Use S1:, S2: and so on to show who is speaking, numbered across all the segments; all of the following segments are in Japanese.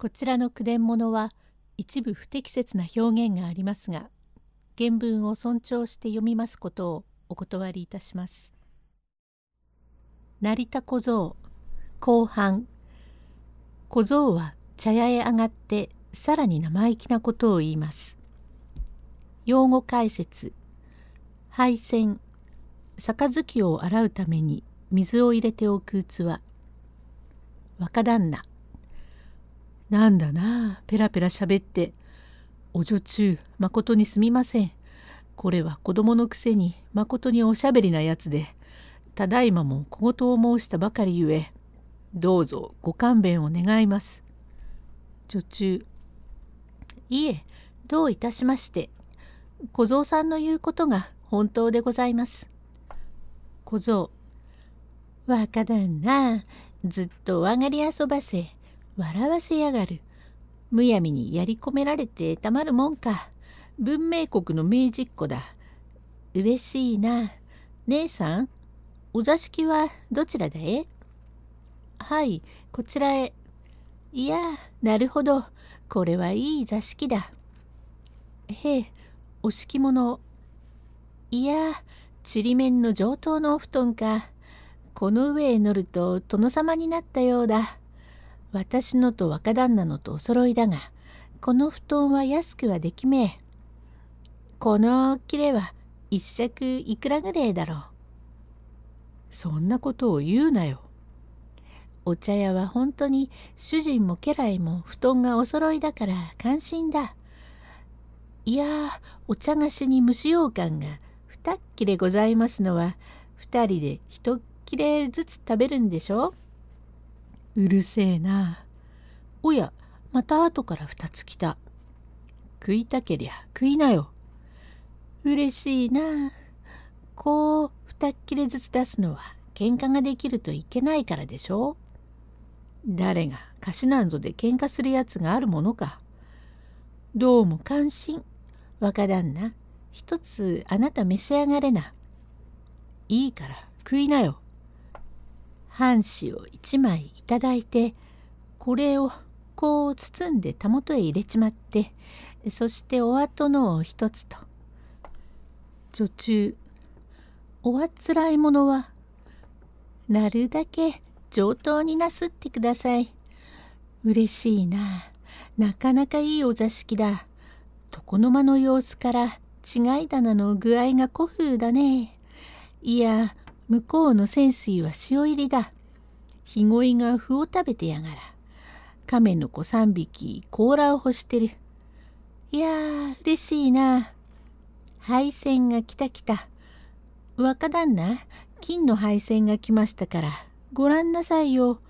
S1: こちらの句伝物は一部不適切な表現がありますが原文を尊重して読みますことをお断りいたします。成田小僧後半小僧は茶屋へ上がってさらに生意気なことを言います。用語解説配線杯を洗うために水を入れておく器若旦那なんだなペラペラしゃべって。お女中まことにすみません。これは子供のくせにまことにおしゃべりなやつで。ただいまも小言を申したばかりゆえどうぞご勘弁を願います。女中いえどういたしまして。小僧さんの言うことが本当でございます。小僧若旦那ずっとお上がり遊ばせ。笑わせやがる。むやみにやり込められてたまるもんか。文明国の明治っ子だ。嬉しいな。姉さん、お座敷はどちらだえはい、こちらへ。いや、なるほど。これはいい座敷だ。へえ、お敷物。いや、ちりめんの上等のお布団か。この上へ乗ると殿様になったようだ。私のと若旦那のとお揃いだがこの布団は安くはできめえ。この切れは一尺いくらぐらいだろう。
S2: そんなことを言うなよ。
S1: お茶屋は本当に主人も家来も布団がお揃いだから感心だ。いやお茶菓子に蒸し羊羹が二切れございますのは二人で一切れずつ食べるんでしょう
S2: うるせえな。
S1: おや、また後から二つ来た。
S2: 食いたけりゃ食いなよ。
S1: 嬉しいな。こう二切れずつ出すのは喧嘩ができるといけないからでしょ
S2: 誰が菓子なんぞで喧嘩するやつがあるものか。
S1: どうも関心。若旦那、一つあなた召し上がれな。
S2: いいから食いなよ。
S1: 半紙を一枚いただいてこれをこう包んでたもとへ入れちまってそしてお後のを一つと。女中おあつらいものはなるだけ上等になすってください。嬉しいな。なかなかいいお座敷だ。床の間の様子から違い棚の具合が古風だね。いや向こうの泉水は塩入りだ。ひごいが麩を食べてやがら。亀の子三匹甲羅を干してる。いやー、嬉しいな。配線が来た来た。若旦那、金の配線が来ましたから、ご覧なさいよ。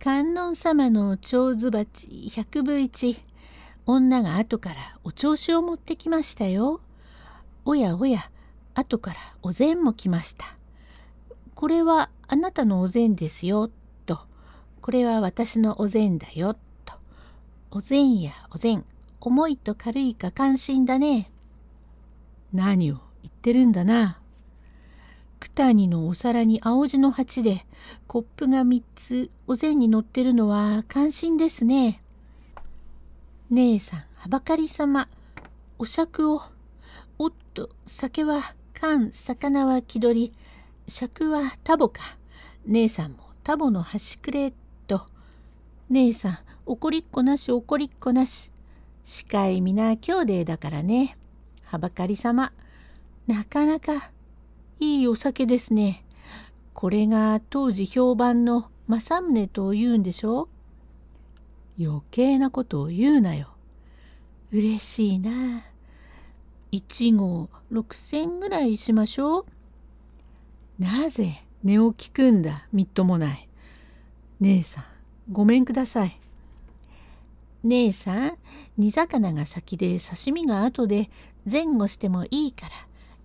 S1: 観音様の蝶子鉢百分一。女が後からお調子を持ってきましたよ。おやおや、後からお膳も来ました。これはあなたのお膳ですよ、と。これは私のお膳だよ、と。お膳やお膳、重いと軽いか関心だね。
S2: 何を言ってるんだな。
S1: 九谷のお皿に青地の鉢でコップが3つお膳に乗ってるのは関心ですね。姉さんはばかりさまお酌をおっと酒は缶魚は気取り尺はタボか。姉さんもタボの端くれと。姉さん怒りっこなし怒りっこなし。司会皆兄弟だからね。はばかりさま。なかなかいいお酒ですね。これが当時評判の政宗と言うんでしょ
S2: 余計なことを言うなよ。
S1: 嬉しいな。あ1号6,000ぐらいしましょう。
S2: なぜ寝を聞くんだみっともない？姉さんごめんください。
S1: 姉さん煮魚が先で刺身が後で前後してもいいから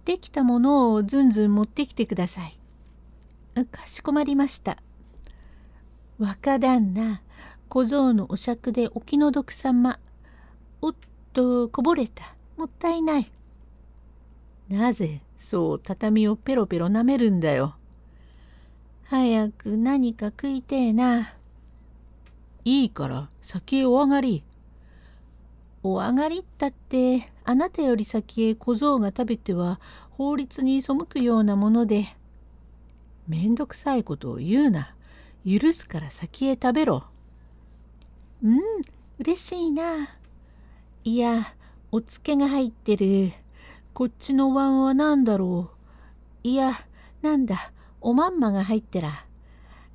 S1: できたものをずんずん持ってきてください。かしこまりました。若旦那小僧のお酌でお気の毒様おっとこぼれたもったいない。
S2: なぜ？そう畳をペロペロ舐めるんだよ。
S1: 早く何か食いてえな。
S2: いいから先へお上がり。
S1: お上がりったってあなたより先へ小僧が食べては法律に背くようなもので。
S2: めんどくさいことを言うな。許すから先へ食べろ。
S1: うん、嬉しいな。いや、おつけが入ってる。こっちの椀は何だろう？いや、なんだ、おまんまが入ってら。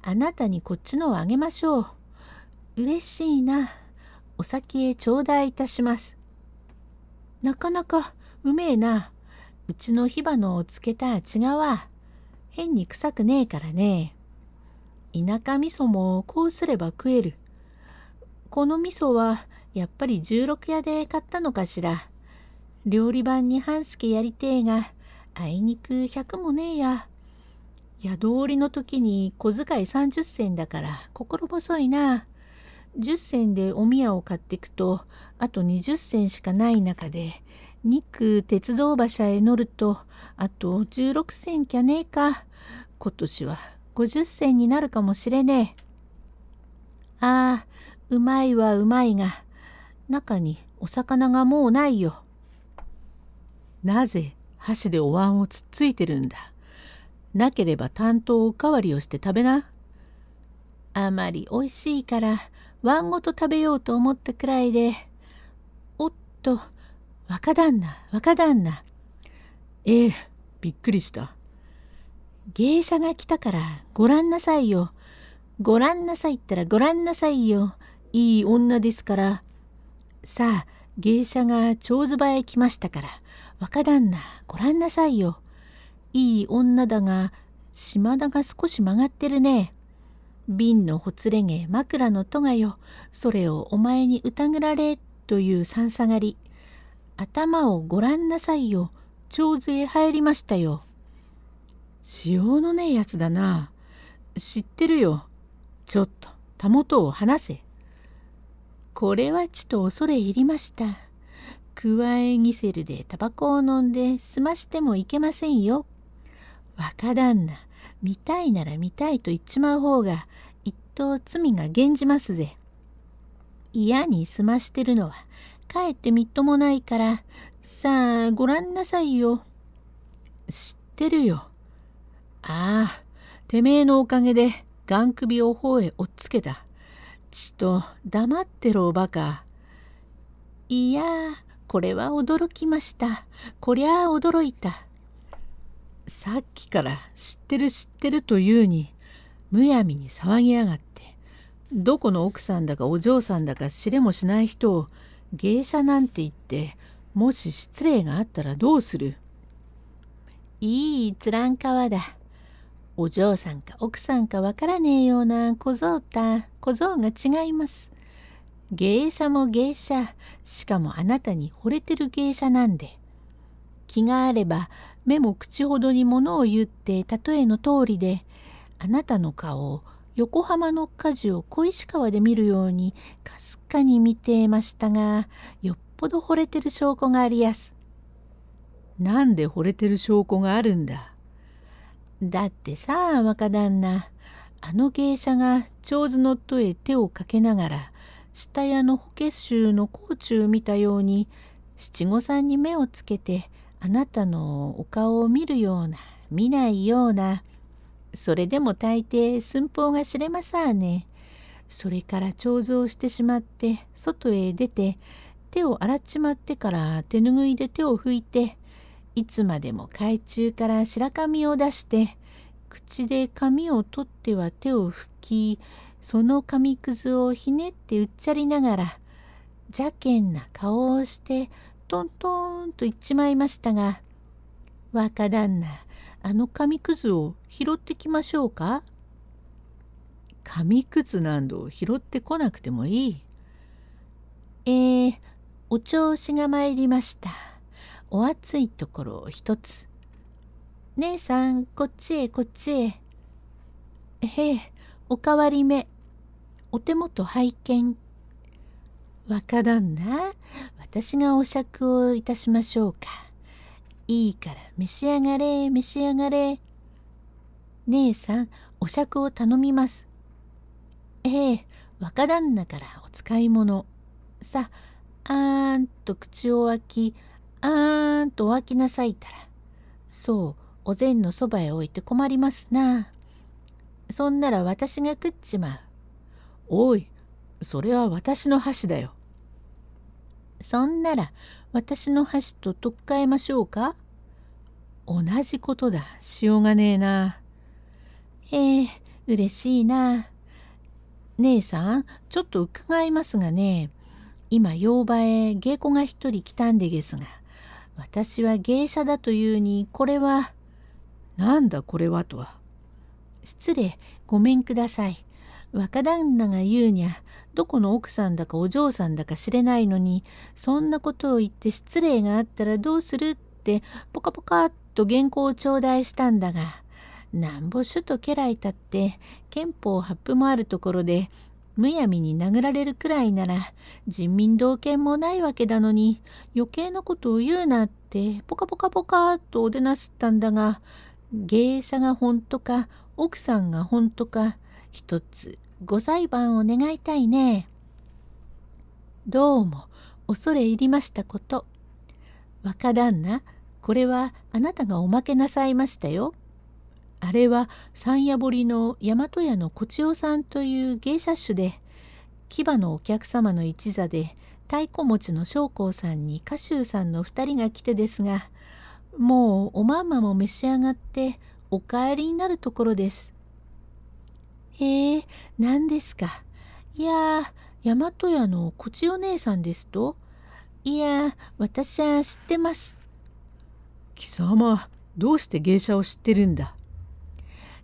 S1: あなたにこっちのをあげましょう。嬉しいな。お先へ頂戴いたします。なかなかうめえな。うちの火花をつけた違うわ。変に臭くねえからね。田舎味噌もこうすれば食える。この味噌はやっぱり十六屋で買ったのかしら。料理番に半助やりてえが、あいにく百もねえや。宿りの時に小遣い30銭だから心細いな。10銭でお宮を買ってくとあと20銭しかない中で肉鉄道馬車へ乗るとあと16銭きゃねえか。今年は50銭になるかもしれねえ。ああうまいはうまいが中にお魚がもうないよ。
S2: なぜ箸でお椀をつっついてるんだ？なければ担当おかわりをして食べな。
S1: あまりおいしいから椀ごと食べようと思ったくらいで。おっと、若旦那、若旦那。
S2: ええ、びっくりした。
S1: 芸者が来たからごらんなさいよ。ごらんなさいったらごらんなさいよ。いい女ですから。さあ、芸者が長ズバへ来ましたから、若旦那、ごらんなさいよ。いい女だが、島田が少し曲がってるね。瓶のほつれ毛枕の戸がよ、それをお前に疑られ、というさんさがり。頭をごらんなさいよ。長図へ入りましたよ。
S2: 塩のねえやつだな。知ってるよ。ちょっと、たもとを離せ。
S1: これはちと恐れ入りました。くわえギセルでタバコを飲んで済ましてもいけませんよ。若旦那、見たいなら見たいと言っちまう方が、一等罪が減じますぜ。嫌に済ましてるのは、かえってみっともないから、さあ、ごらんなさいよ。
S2: 知ってるよ。ああ、てめえのおかげで、がん首を頬へ追っつけた。ちと、黙ってろ、バカ。
S1: いやこれは驚きました。こりゃあ驚いた。
S2: さっきから知ってる知ってるというにむやみに騒ぎやがってどこの奥さんだかお嬢さんだか知れもしない人を芸者なんて言ってもし失礼があったらどうする？
S1: いいつらんかわだ。お嬢さんか奥さんかわからねえような小僧た小僧が違います。芸者も芸者。しかもあなたに惚れてる芸者なんで。気があれば目も口ほどにものを言って例えの通りであなたの顔を横浜の火事を小石川で見るようにかすかに見てましたがよっぽど惚れてる証拠がありやす。
S2: なんで惚れてる証拠があるんだ？
S1: だってさあ若旦那。あの芸者が長図の戸へ手をかけながら下屋の法華宗の甲冑見たように七五三に目をつけてあなたのお顔を見るような見ないようなそれでも大抵寸法が知れまさあね。それから彫像してしまって外へ出て手を洗っちまってから手ぬぐいで手を拭いていつまでも懐中から白髪を出して口で髪を取っては手を拭きその紙くずをひねってうっちゃりながら邪険な顔をしてトントンと言っちまいましたが、若旦那、あの紙くずを拾ってきましょうか？
S2: 紙くずなんど拾ってこなくてもいい。
S1: えー、お調子が参りました。お熱いところを一つ。姉さん、こっちへこっちへ。へえ、おかわり目。お手元拝見。若旦那、私がお酌をいたしましょうか。いいから召し上がれ、召し上がれ。姉さん、お酌を頼みます。ええ、若旦那からお使い物さあーんと口を開きあーんとお開きなさいたらそうお膳のそばへ置いて困りますなそんなら私が食っちまう
S2: おいそれは私の箸だよ。
S1: そんなら私の箸と取っ替えましょうか？
S2: 同じことだ。しようがねえな。
S1: へえ嬉しいな。姉さんちょっと伺いますがね。今洋場へ芸妓が一人来たんでげすが私は芸者だというにこれは
S2: なんだこれはとは。
S1: 失礼ごめんください若旦那が言うにゃどこの奥さんだかお嬢さんだか知れないのにそんなことを言って失礼があったらどうするってポカポカっと原稿を頂戴したんだがなんぼ首都家来たって憲法発布もあるところでむやみに殴られるくらいなら人民同権もないわけだのに余計なことを言うなってポカポカポカっとおでなすったんだが芸者が本当か奥さんが本当か一つご裁判を願いたいね。どうも恐れ入りましたこと。若旦那これはあなたがおまけなさいましたよ。あれは山谷堀の大和屋の小千代さんという芸者種で牙のお客様の一座で太鼓持ちの将校さんに歌集さんの2人が来てですがもうおまんまも召し上がってお帰りになるところです。へえ何ですか？いや大和屋のこちお姉さんですと？いや私は知ってます。
S2: 貴様どうして芸者を知ってるんだ？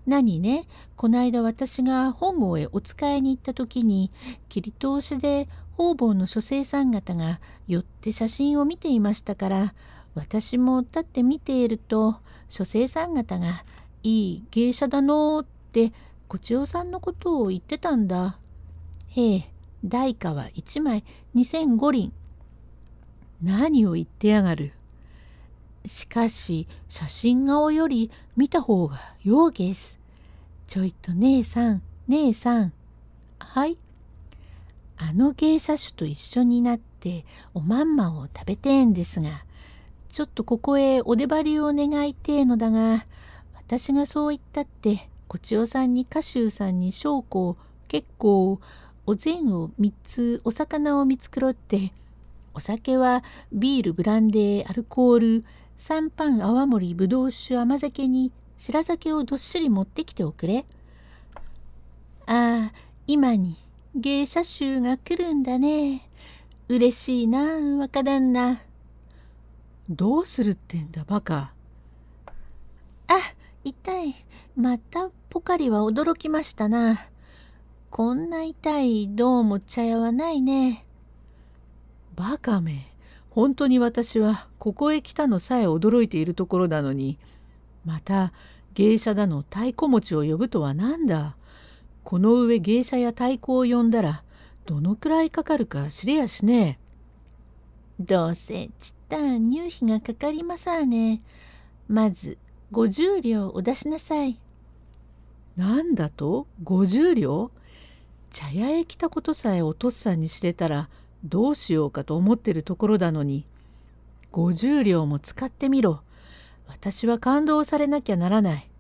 S1: 何ね？こないだ私が本郷へお使いに行った時に切り通しで方々の書生さん方が寄って写真を見ていましたから私も立って見ていると書生さん方が「いい芸者だの」って小千代さんのことを言ってたんだ。へえ代価は1枚2,005輪。
S2: 何を言ってやがる。
S1: しかし写真顔より見た方がようげす。ちょいと姉さん姉さん。はい。あの芸者種と一緒になっておまんまを食べてえんですがちょっとここへお出張りを願いてえのだが私がそう言ったってこちおさんに歌集さんに将校結構お膳を3つお魚を見繕ってお酒はビールブランデーアルコールサンパン泡盛ぶどう酒甘酒に白酒をどっしり持ってきておくれ。ああ今に芸者衆が来るんだね。嬉しいな若旦那。
S2: どうするってんだバカ。
S1: あ痛いまたポカリは驚きましたな。こんな痛いどうも茶屋はないね。
S2: バカめ。本当に私はここへ来たのさえ驚いているところなのにまた芸者だの太鼓持ちを呼ぶとは何だこの上芸者や太鼓を呼んだらどのくらいかかるか知れやしね
S1: え。どうせちったん入費がかかりまさね。まず50両お出しなさい。
S2: なんだと？50両？茶屋へ来たことさえお父さんに知れたらどうしようかと思ってるところだのに。50両も使ってみろ。私は感動されなきゃならない。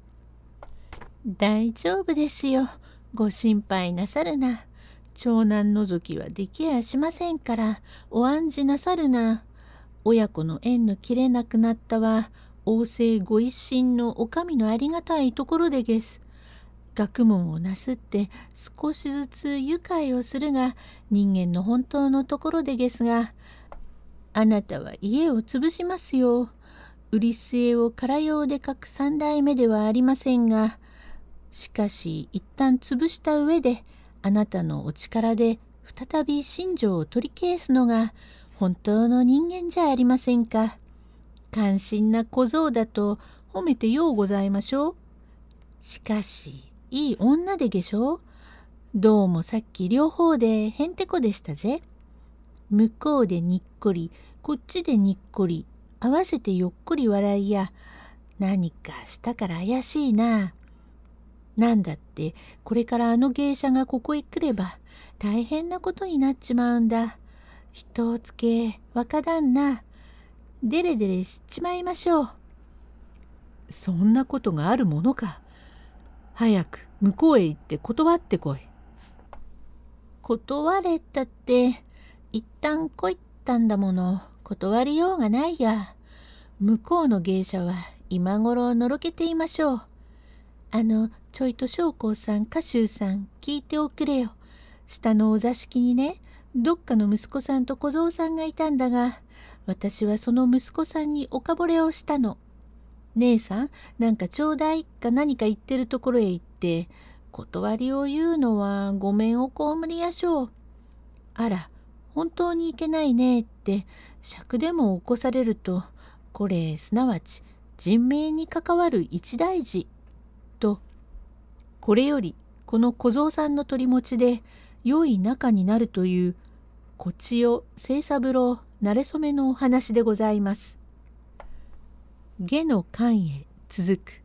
S1: 大丈夫ですよ。ご心配なさるな。長男覗きはできやしませんから。お案じなさるな。親子の縁の切れなくなったは王政ご一心のお上のありがたいところでげす。学問をなすって少しずつ愉快をするが人間の本当のところでですがあなたは家を潰しますよ。売り据えを空用で書く三代目ではありませんがしかし一旦潰した上であなたのお力で再び信条を取り消すのが本当の人間じゃありませんか。関心な小僧だと褒めてようございましょう。しかしいい女でげしょどうもさっき両方でへんてこでしたぜ。向こうでにっこり、こっちでにっこり、合わせてよっこり笑いや、何かしたから怪しいな。なんだってこれからあの芸者がここへ来れば大変なことになっちまうんだ。人をつけ若旦那デレデレしちまいましょう。
S2: そんなことがあるものか。早く向こうへ行って断ってこい。
S1: 断れたって一旦来いったんだもの断りようがないや。向こうの芸者は今頃のろけていましょう。あのちょいと将校さん家衆さん聞いておくれよ。下のお座敷にねどっかの息子さんと小僧さんがいたんだが私はその息子さんにおかぼれをしたの。姉さんなんかちょうだいか何か言ってるところへ行って断りを言うのはごめんをこむりやしょう。あら本当にいけないねって尺でも起こされるとこれすなわち人命に関わる一大事とこれよりこの小僧さんの取り持ちで良い仲になるというこちよ清三郎慣れ初めのお話でございます。下の間へ続く。